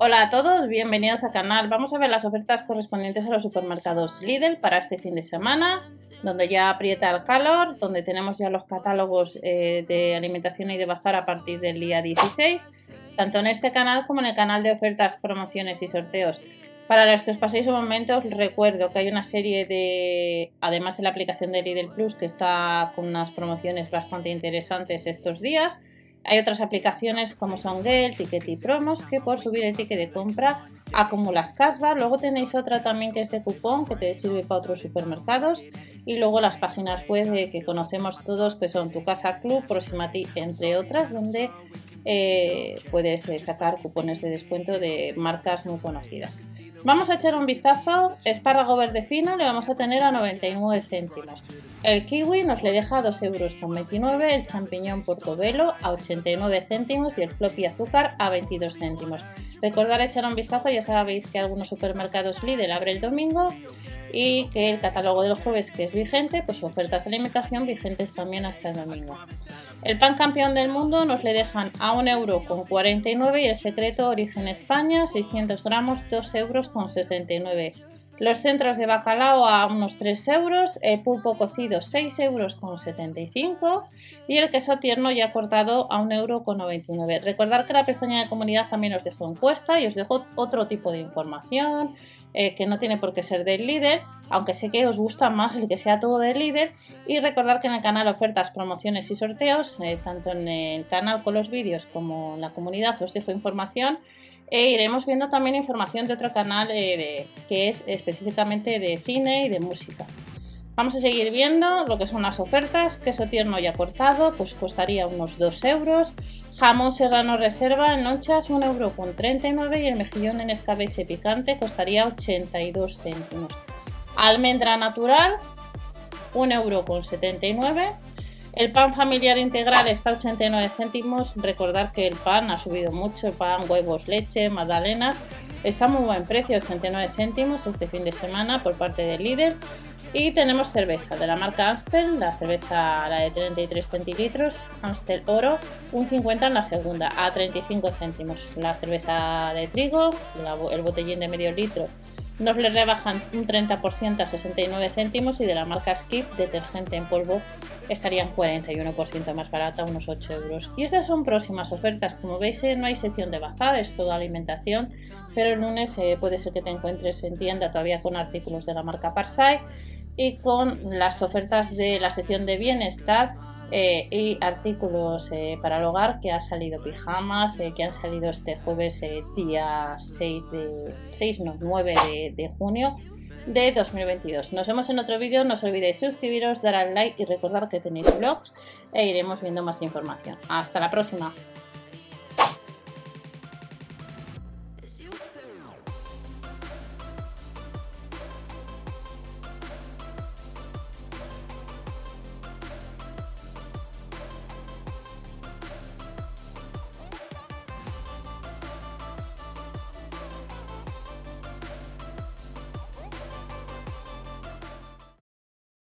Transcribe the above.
Hola a todos, bienvenidos al canal. Vamos a ver las ofertas correspondientes a los supermercados Lidl para este fin de semana, donde ya aprieta el calor, donde tenemos ya los catálogos eh, de alimentación y de bazar a partir del día 16, tanto en este canal como en el canal de ofertas, promociones y sorteos. Para los que os paséis un momento, os recuerdo que hay una serie de, además de la aplicación de Lidl Plus, que está con unas promociones bastante interesantes estos días. Hay otras aplicaciones como son Gale, Ticket y Promos, que por subir el ticket de compra acumulas cashback. Luego tenéis otra también que es de cupón, que te sirve para otros supermercados. Y luego las páginas web que conocemos todos, que son Tu Casa Club, Proximati, entre otras, donde eh, puedes eh, sacar cupones de descuento de marcas muy conocidas. Vamos a echar un vistazo. Espárrago verde fino le vamos a tener a 99 céntimos. El kiwi nos le deja a 2,29 euros. El champiñón portobelo a 89 céntimos y el floppy azúcar a 22 céntimos. Recordar echar un vistazo, ya sabéis que algunos supermercados Lidl abre el domingo y que el catálogo del jueves que es vigente, pues ofertas de alimentación vigentes también hasta el domingo. El pan campeón del mundo nos le dejan a 1,49 euro y el secreto origen España 600 gramos 2,69 euros. Los centros de bacalao a unos 3 euros, el pulpo cocido 6 euros y el queso tierno ya cortado a 1,99 euro. Recordad que la pestaña de comunidad también os dejo encuesta y os dejo otro tipo de información eh, que no tiene por qué ser del líder, aunque sé que os gusta más el que sea todo del líder. Y recordar que en el canal ofertas, promociones y sorteos, eh, tanto en el canal con los vídeos como en la comunidad os dejo información. E iremos viendo también información de otro canal que es específicamente de cine y de música. Vamos a seguir viendo lo que son las ofertas. Queso tierno ya cortado, pues costaría unos 2 euros. Jamón serrano reserva en lonchas 1,39 euro y el mejillón en escabeche picante costaría 82 céntimos. Almendra natural 1,79 euro. El pan familiar integral está a 89 céntimos. Recordar que el pan ha subido mucho, el pan, huevos, leche, magdalenas. Está muy buen precio, 89 céntimos este fin de semana por parte del líder. Y tenemos cerveza de la marca Amstel, la cerveza la de 33 centilitros, Amstel Oro, un 50 en la segunda, a 35 céntimos. La cerveza de trigo, el botellín de medio litro, nos le rebajan un 30% a 69 céntimos y de la marca Skip, detergente en polvo, estarían 41% más barata, unos 8 euros. Y estas son próximas ofertas. Como veis, eh, no hay sección de bazar, es toda alimentación, pero el lunes eh, puede ser que te encuentres en tienda todavía con artículos de la marca Parsai y con las ofertas de la sección de bienestar eh, y artículos eh, para el hogar que ha salido pijamas eh, que han salido este jueves día 6 de 6 no 9 de, de, junio de 2022 nos vemos en otro vídeo. No os olvidéis suscribiros dar al like y recordar que tenéis blogs e iremos viendo más información. Hasta la próxima